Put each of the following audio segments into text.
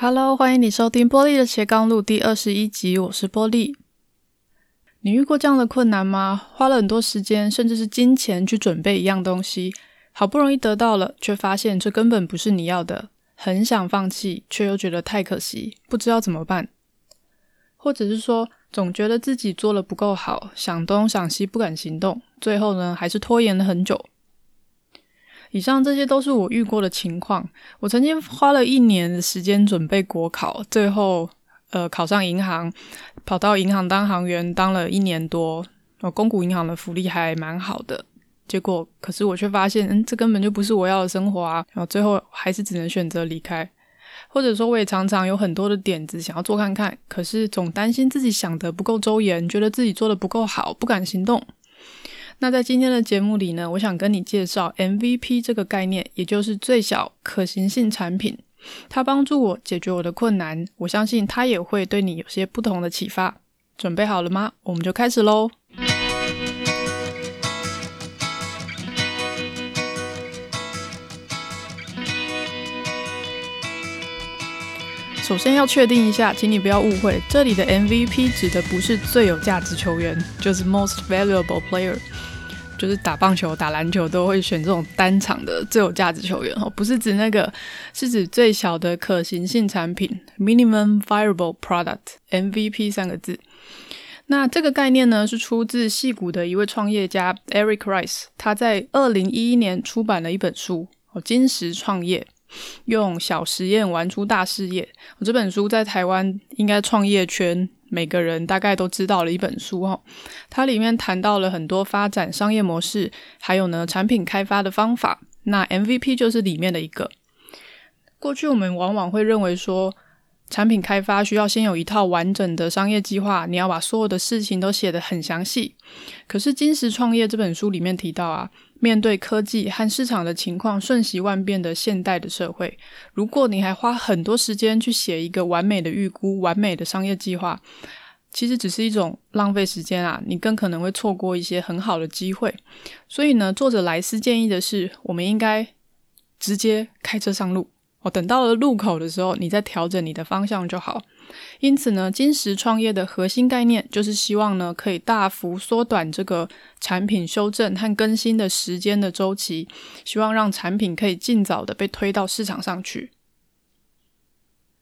Hello，欢迎你收听波莉的斜杠路第二十一集，我是波莉。你遇过这样的困难吗？花了很多时间，甚至是金钱去准备一样东西，好不容易得到了，却发现这根本不是你要的，很想放弃，却又觉得太可惜，不知道怎么办。或者是说，总觉得自己做了不够好，想东想西，不敢行动，最后呢，还是拖延了很久。以上这些都是我遇过的情况。我曾经花了一年的时间准备国考，最后呃考上银行，跑到银行当行员，当了一年多。呃，公股银行的福利还蛮好的。结果，可是我却发现，嗯，这根本就不是我要的生活啊！然后最后还是只能选择离开。或者说，我也常常有很多的点子想要做看看，可是总担心自己想得不够周延，觉得自己做得不够好，不敢行动。那在今天的节目里呢，我想跟你介绍 MVP 这个概念，也就是最小可行性产品。它帮助我解决我的困难，我相信它也会对你有些不同的启发。准备好了吗？我们就开始喽。首先要确定一下，请你不要误会，这里的 MVP 指的不是最有价值球员，就是 Most Valuable Player。就是打棒球、打篮球都会选这种单场的最有价值球员哦，不是指那个，是指最小的可行性产品 （Minimum Viable Product，MVP） 三个字。那这个概念呢，是出自戏谷的一位创业家 Eric Rice，他在二零一一年出版了一本书哦，《金石创业》，用小实验玩出大事业。这本书在台湾应该创业圈。每个人大概都知道了一本书哦，它里面谈到了很多发展商业模式，还有呢产品开发的方法。那 MVP 就是里面的一个。过去我们往往会认为说，产品开发需要先有一套完整的商业计划，你要把所有的事情都写得很详细。可是《金石创业》这本书里面提到啊。面对科技和市场的情况瞬息万变的现代的社会，如果你还花很多时间去写一个完美的预估、完美的商业计划，其实只是一种浪费时间啊！你更可能会错过一些很好的机会。所以呢，作者莱斯建议的是，我们应该直接开车上路。哦，等到了路口的时候，你再调整你的方向就好。因此呢，金石创业的核心概念就是希望呢，可以大幅缩短这个产品修正和更新的时间的周期，希望让产品可以尽早的被推到市场上去。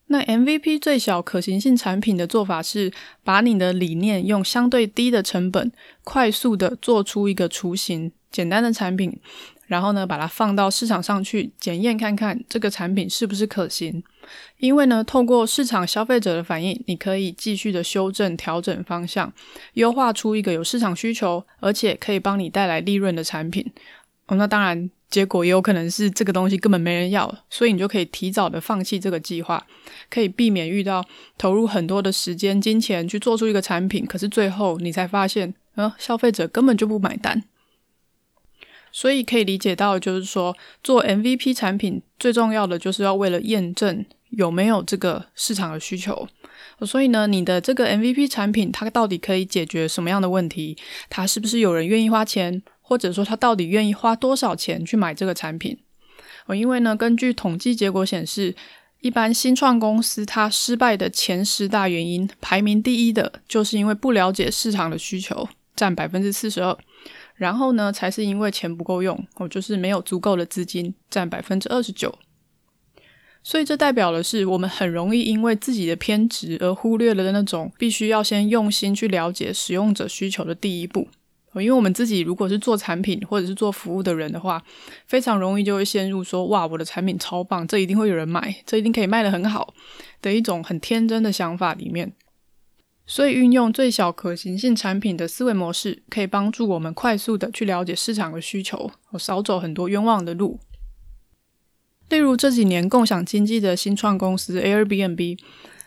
那 MVP 最小可行性产品的做法是，把你的理念用相对低的成本，快速的做出一个雏形，简单的产品。然后呢，把它放到市场上去检验看看这个产品是不是可行。因为呢，透过市场消费者的反应，你可以继续的修正、调整方向，优化出一个有市场需求，而且可以帮你带来利润的产品。哦，那当然，结果也有可能是这个东西根本没人要，所以你就可以提早的放弃这个计划，可以避免遇到投入很多的时间、金钱去做出一个产品，可是最后你才发现，呃，消费者根本就不买单。所以可以理解到，就是说做 MVP 产品最重要的就是要为了验证有没有这个市场的需求。所以呢，你的这个 MVP 产品它到底可以解决什么样的问题？它是不是有人愿意花钱？或者说它到底愿意花多少钱去买这个产品？哦，因为呢，根据统计结果显示，一般新创公司它失败的前十大原因，排名第一的就是因为不了解市场的需求，占百分之四十二。然后呢，才是因为钱不够用，哦，就是没有足够的资金，占百分之二十九。所以这代表的是，我们很容易因为自己的偏执而忽略了那种必须要先用心去了解使用者需求的第一步。因为我们自己如果是做产品或者是做服务的人的话，非常容易就会陷入说，哇，我的产品超棒，这一定会有人买，这一定可以卖得很好的一种很天真的想法里面。所以，运用最小可行性产品的思维模式，可以帮助我们快速的去了解市场的需求，少走很多冤枉的路。例如这几年共享经济的新创公司 Airbnb，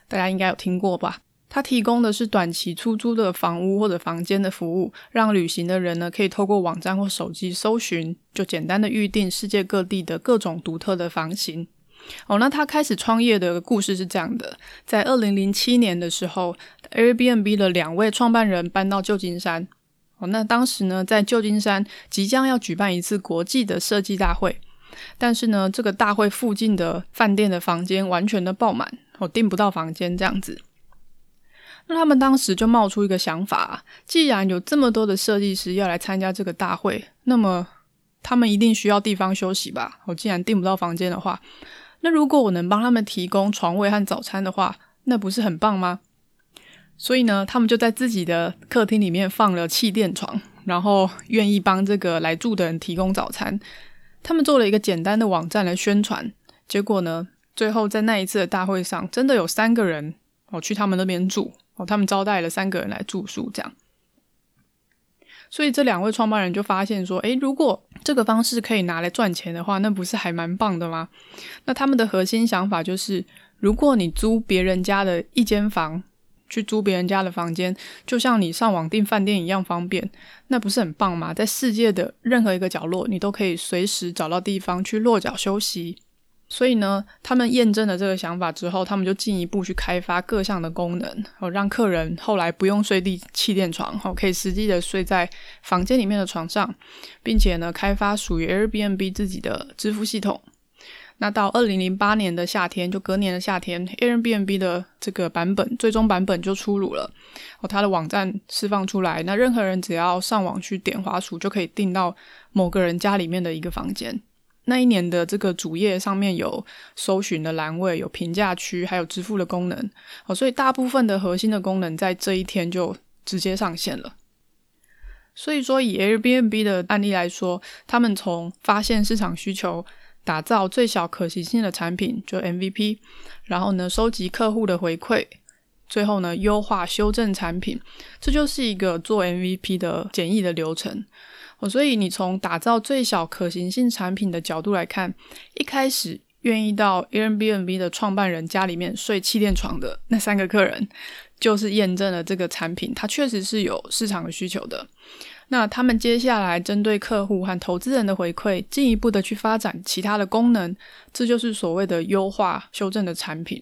大家应该有听过吧？它提供的是短期出租的房屋或者房间的服务，让旅行的人呢可以透过网站或手机搜寻，就简单的预定世界各地的各种独特的房型。哦，那他开始创业的故事是这样的：在二零零七年的时候，Airbnb 的两位创办人搬到旧金山。哦，那当时呢，在旧金山即将要举办一次国际的设计大会，但是呢，这个大会附近的饭店的房间完全的爆满，我订不到房间这样子。那他们当时就冒出一个想法，既然有这么多的设计师要来参加这个大会，那么他们一定需要地方休息吧？我既然订不到房间的话，那如果我能帮他们提供床位和早餐的话，那不是很棒吗？所以呢，他们就在自己的客厅里面放了气垫床，然后愿意帮这个来住的人提供早餐。他们做了一个简单的网站来宣传，结果呢，最后在那一次的大会上，真的有三个人哦去他们那边住哦，他们招待了三个人来住宿，这样。所以这两位创办人就发现说，诶，如果这个方式可以拿来赚钱的话，那不是还蛮棒的吗？那他们的核心想法就是，如果你租别人家的一间房，去租别人家的房间，就像你上网订饭店一样方便，那不是很棒吗？在世界的任何一个角落，你都可以随时找到地方去落脚休息。所以呢，他们验证了这个想法之后，他们就进一步去开发各项的功能，哦，让客人后来不用睡地气垫床，哦，可以实际的睡在房间里面的床上，并且呢，开发属于 Airbnb 自己的支付系统。那到二零零八年的夏天，就隔年的夏天，Airbnb 的这个版本最终版本就出炉了，哦，它的网站释放出来，那任何人只要上网去点滑鼠，就可以订到某个人家里面的一个房间。那一年的这个主页上面有搜寻的栏位，有评价区，还有支付的功能，哦，所以大部分的核心的功能在这一天就直接上线了。所以说，以 Airbnb 的案例来说，他们从发现市场需求，打造最小可行性的产品，就 MVP，然后呢，收集客户的回馈，最后呢，优化修正产品，这就是一个做 MVP 的简易的流程。哦，所以你从打造最小可行性产品的角度来看，一开始愿意到 Airbnb 的创办人家里面睡气垫床的那三个客人，就是验证了这个产品它确实是有市场的需求的。那他们接下来针对客户和投资人的回馈，进一步的去发展其他的功能，这就是所谓的优化修正的产品。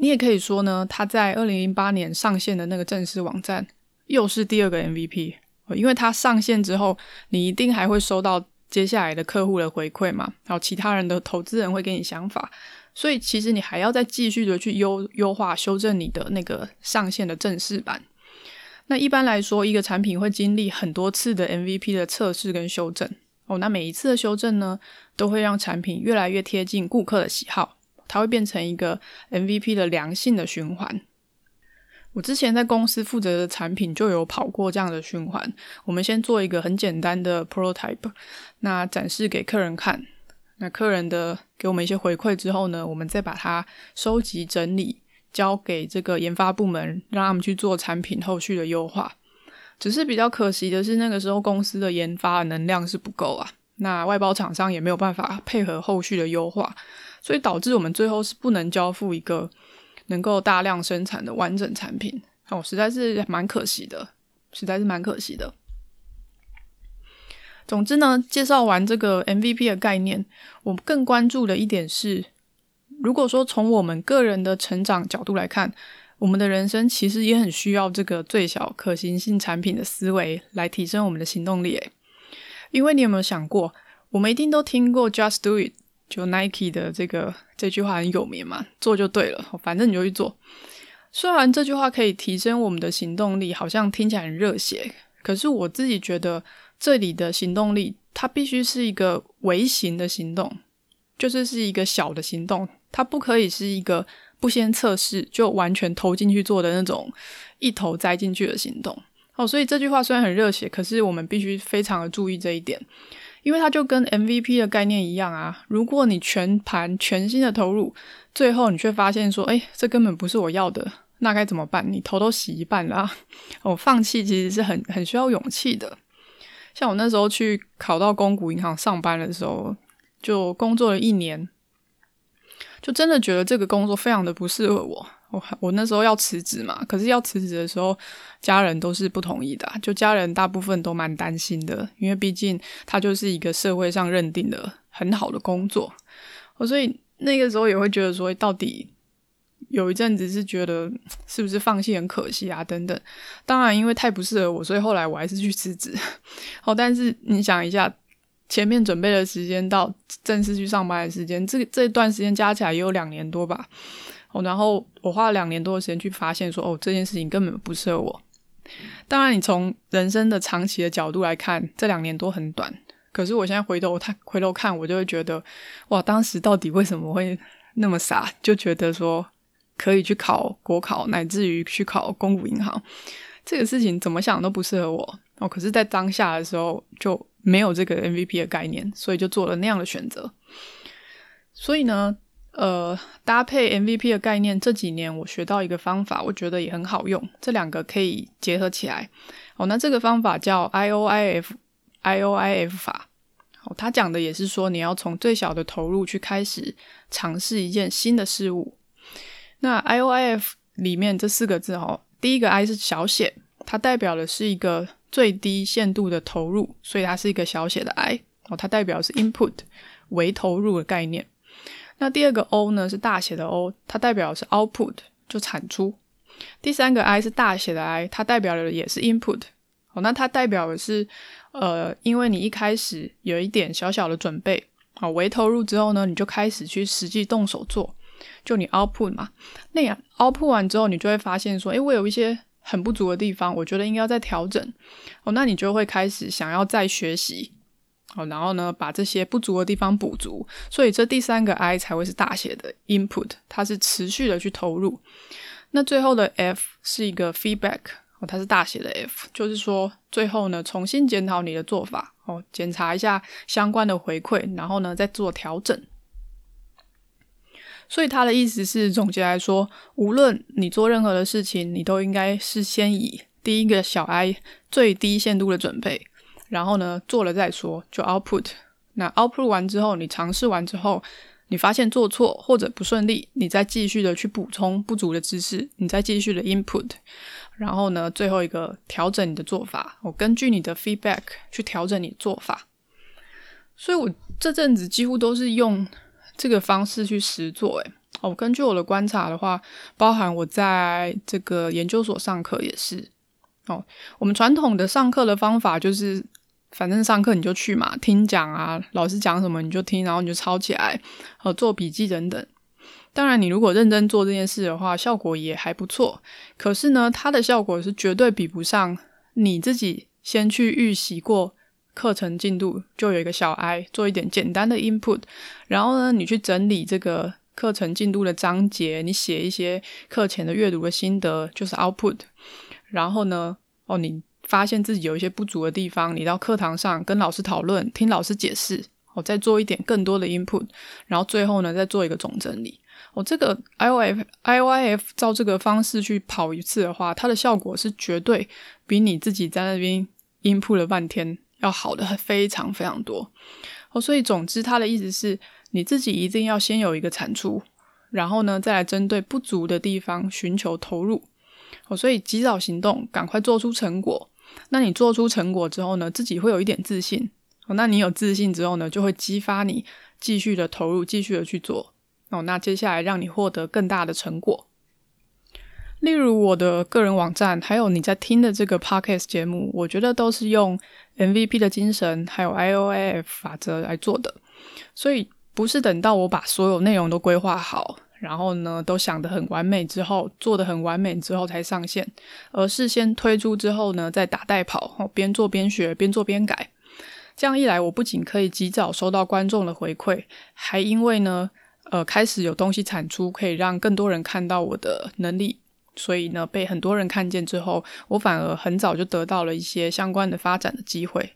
你也可以说呢，他在二零零八年上线的那个正式网站，又是第二个 MVP。因为它上线之后，你一定还会收到接下来的客户的回馈嘛，然后其他人的投资人会给你想法，所以其实你还要再继续的去优优化、修正你的那个上线的正式版。那一般来说，一个产品会经历很多次的 MVP 的测试跟修正哦。那每一次的修正呢，都会让产品越来越贴近顾客的喜好，它会变成一个 MVP 的良性的循环。我之前在公司负责的产品就有跑过这样的循环。我们先做一个很简单的 prototype，那展示给客人看。那客人的给我们一些回馈之后呢，我们再把它收集整理，交给这个研发部门，让他们去做产品后续的优化。只是比较可惜的是，那个时候公司的研发能量是不够啊。那外包厂商也没有办法配合后续的优化，所以导致我们最后是不能交付一个。能够大量生产的完整产品哦，实在是蛮可惜的，实在是蛮可惜的。总之呢，介绍完这个 MVP 的概念，我更关注的一点是，如果说从我们个人的成长角度来看，我们的人生其实也很需要这个最小可行性产品的思维来提升我们的行动力。诶，因为你有没有想过，我们一定都听过 “Just Do It”。就 Nike 的这个这句话很有名嘛，做就对了，反正你就去做。虽然这句话可以提升我们的行动力，好像听起来很热血，可是我自己觉得这里的行动力，它必须是一个微型的行动，就是是一个小的行动，它不可以是一个不先测试就完全投进去做的那种一头栽进去的行动。哦，所以这句话虽然很热血，可是我们必须非常的注意这一点。因为它就跟 MVP 的概念一样啊，如果你全盘全心的投入，最后你却发现说，诶，这根本不是我要的，那该怎么办？你头都洗一半了啊，哦，放弃其实是很很需要勇气的。像我那时候去考到公股银行上班的时候，就工作了一年，就真的觉得这个工作非常的不适合我。我我那时候要辞职嘛，可是要辞职的时候，家人都是不同意的，就家人大部分都蛮担心的，因为毕竟它就是一个社会上认定的很好的工作，我所以那个时候也会觉得说，到底有一阵子是觉得是不是放弃很可惜啊等等。当然，因为太不适合我，所以后来我还是去辞职。哦，但是你想一下，前面准备的时间到正式去上班的时间，这这段时间加起来也有两年多吧。哦，然后我花了两年多的时间去发现说，哦，这件事情根本不适合我。当然，你从人生的长期的角度来看，这两年多很短。可是我现在回头看，回头看，我就会觉得，哇，当时到底为什么会那么傻，就觉得说可以去考国考，乃至于去考公股银行，这个事情怎么想都不适合我。哦，可是，在当下的时候就没有这个 MVP 的概念，所以就做了那样的选择。所以呢，呃，搭配 MVP 的概念，这几年我学到一个方法，我觉得也很好用。这两个可以结合起来。哦，那这个方法叫 IOIF，IOIF 法。哦，他讲的也是说，你要从最小的投入去开始尝试一件新的事物。那 IOIF 里面这四个字，哦，第一个 I 是小写，它代表的是一个最低限度的投入，所以它是一个小写的 I。哦，它代表是 input，为投入的概念。那第二个 O 呢是大写的 O，它代表的是 output，就产出。第三个 I 是大写的 I，它代表的也是 input。哦，那它代表的是，呃，因为你一开始有一点小小的准备，好，为投入之后呢，你就开始去实际动手做，就你 output 嘛。那样 output 完之后，你就会发现说，诶，我有一些很不足的地方，我觉得应该要再调整。哦，那你就会开始想要再学习。好，然后呢，把这些不足的地方补足，所以这第三个 I 才会是大写的 input，它是持续的去投入。那最后的 F 是一个 feedback，哦，它是大写的 F，就是说最后呢，重新检讨你的做法，哦，检查一下相关的回馈，然后呢，再做调整。所以他的意思是，总结来说，无论你做任何的事情，你都应该是先以第一个小 I 最低限度的准备。然后呢，做了再说，就 output。那 output 完之后，你尝试完之后，你发现做错或者不顺利，你再继续的去补充不足的知识，你再继续的 input。然后呢，最后一个调整你的做法，我根据你的 feedback 去调整你做法。所以我这阵子几乎都是用这个方式去实做。诶，哦，根据我的观察的话，包含我在这个研究所上课也是。哦，我们传统的上课的方法就是。反正上课你就去嘛，听讲啊，老师讲什么你就听，然后你就抄起来，和做笔记等等。当然，你如果认真做这件事的话，效果也还不错。可是呢，它的效果是绝对比不上你自己先去预习过课程进度，就有一个小 I 做一点简单的 input，然后呢，你去整理这个课程进度的章节，你写一些课前的阅读的心得，就是 output。然后呢，哦，你。发现自己有一些不足的地方，你到课堂上跟老师讨论，听老师解释，我再做一点更多的 input，然后最后呢，再做一个总整理。我这个 IOF IOIF 照这个方式去跑一次的话，它的效果是绝对比你自己在那边 input 了半天要好的非常非常多。哦，所以总之，它的意思是你自己一定要先有一个产出，然后呢，再来针对不足的地方寻求投入。哦，所以及早行动，赶快做出成果。那你做出成果之后呢，自己会有一点自信。哦，那你有自信之后呢，就会激发你继续的投入，继续的去做。哦，那接下来让你获得更大的成果。例如我的个人网站，还有你在听的这个 podcast 节目，我觉得都是用 MVP 的精神，还有 IOIF 法则来做的。所以不是等到我把所有内容都规划好。然后呢，都想得很完美之后，做得很完美之后才上线，而是先推出之后呢，再打带跑，边做边学，边做边改。这样一来，我不仅可以及早收到观众的回馈，还因为呢，呃，开始有东西产出，可以让更多人看到我的能力，所以呢，被很多人看见之后，我反而很早就得到了一些相关的发展的机会。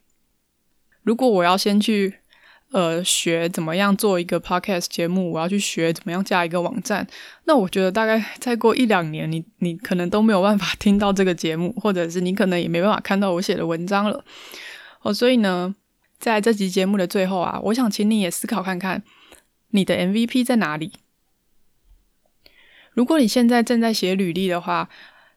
如果我要先去。呃，学怎么样做一个 podcast 节目，我要去学怎么样架一个网站。那我觉得大概再过一两年，你你可能都没有办法听到这个节目，或者是你可能也没办法看到我写的文章了。哦，所以呢，在这集节目的最后啊，我想请你也思考看看，你的 MVP 在哪里？如果你现在正在写履历的话，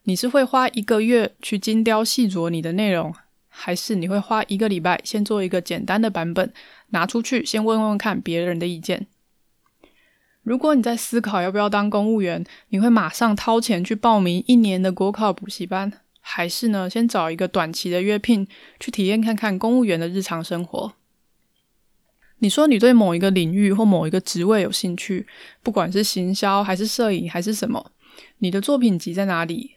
你是会花一个月去精雕细琢你的内容，还是你会花一个礼拜先做一个简单的版本？拿出去，先问问看别人的意见。如果你在思考要不要当公务员，你会马上掏钱去报名一年的国考补习班，还是呢，先找一个短期的约聘去体验看看公务员的日常生活？你说你对某一个领域或某一个职位有兴趣，不管是行销还是摄影还是什么，你的作品集在哪里？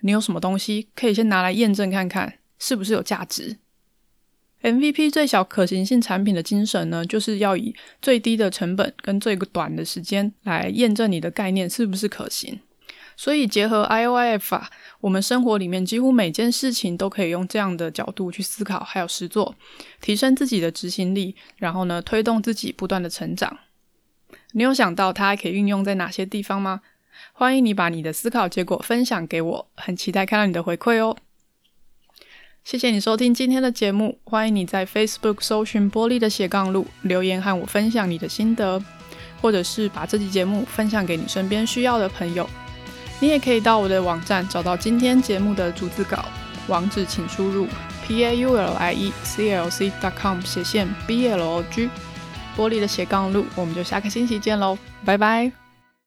你有什么东西可以先拿来验证看看，是不是有价值？MVP 最小可行性产品的精神呢，就是要以最低的成本跟最短的时间来验证你的概念是不是可行。所以结合 IOIF 法，我们生活里面几乎每件事情都可以用这样的角度去思考，还有实作，提升自己的执行力，然后呢，推动自己不断的成长。你有想到它还可以运用在哪些地方吗？欢迎你把你的思考结果分享给我，很期待看到你的回馈哦。谢谢你收听今天的节目，欢迎你在 Facebook 搜寻玻璃的斜杠路留言和我分享你的心得，或者是把这期节目分享给你身边需要的朋友。你也可以到我的网站找到今天节目的逐字稿，网址请输入 p a u l i e c l c dot com 斜线 b l o g，玻璃的斜杠路，我们就下个星期见喽，拜拜。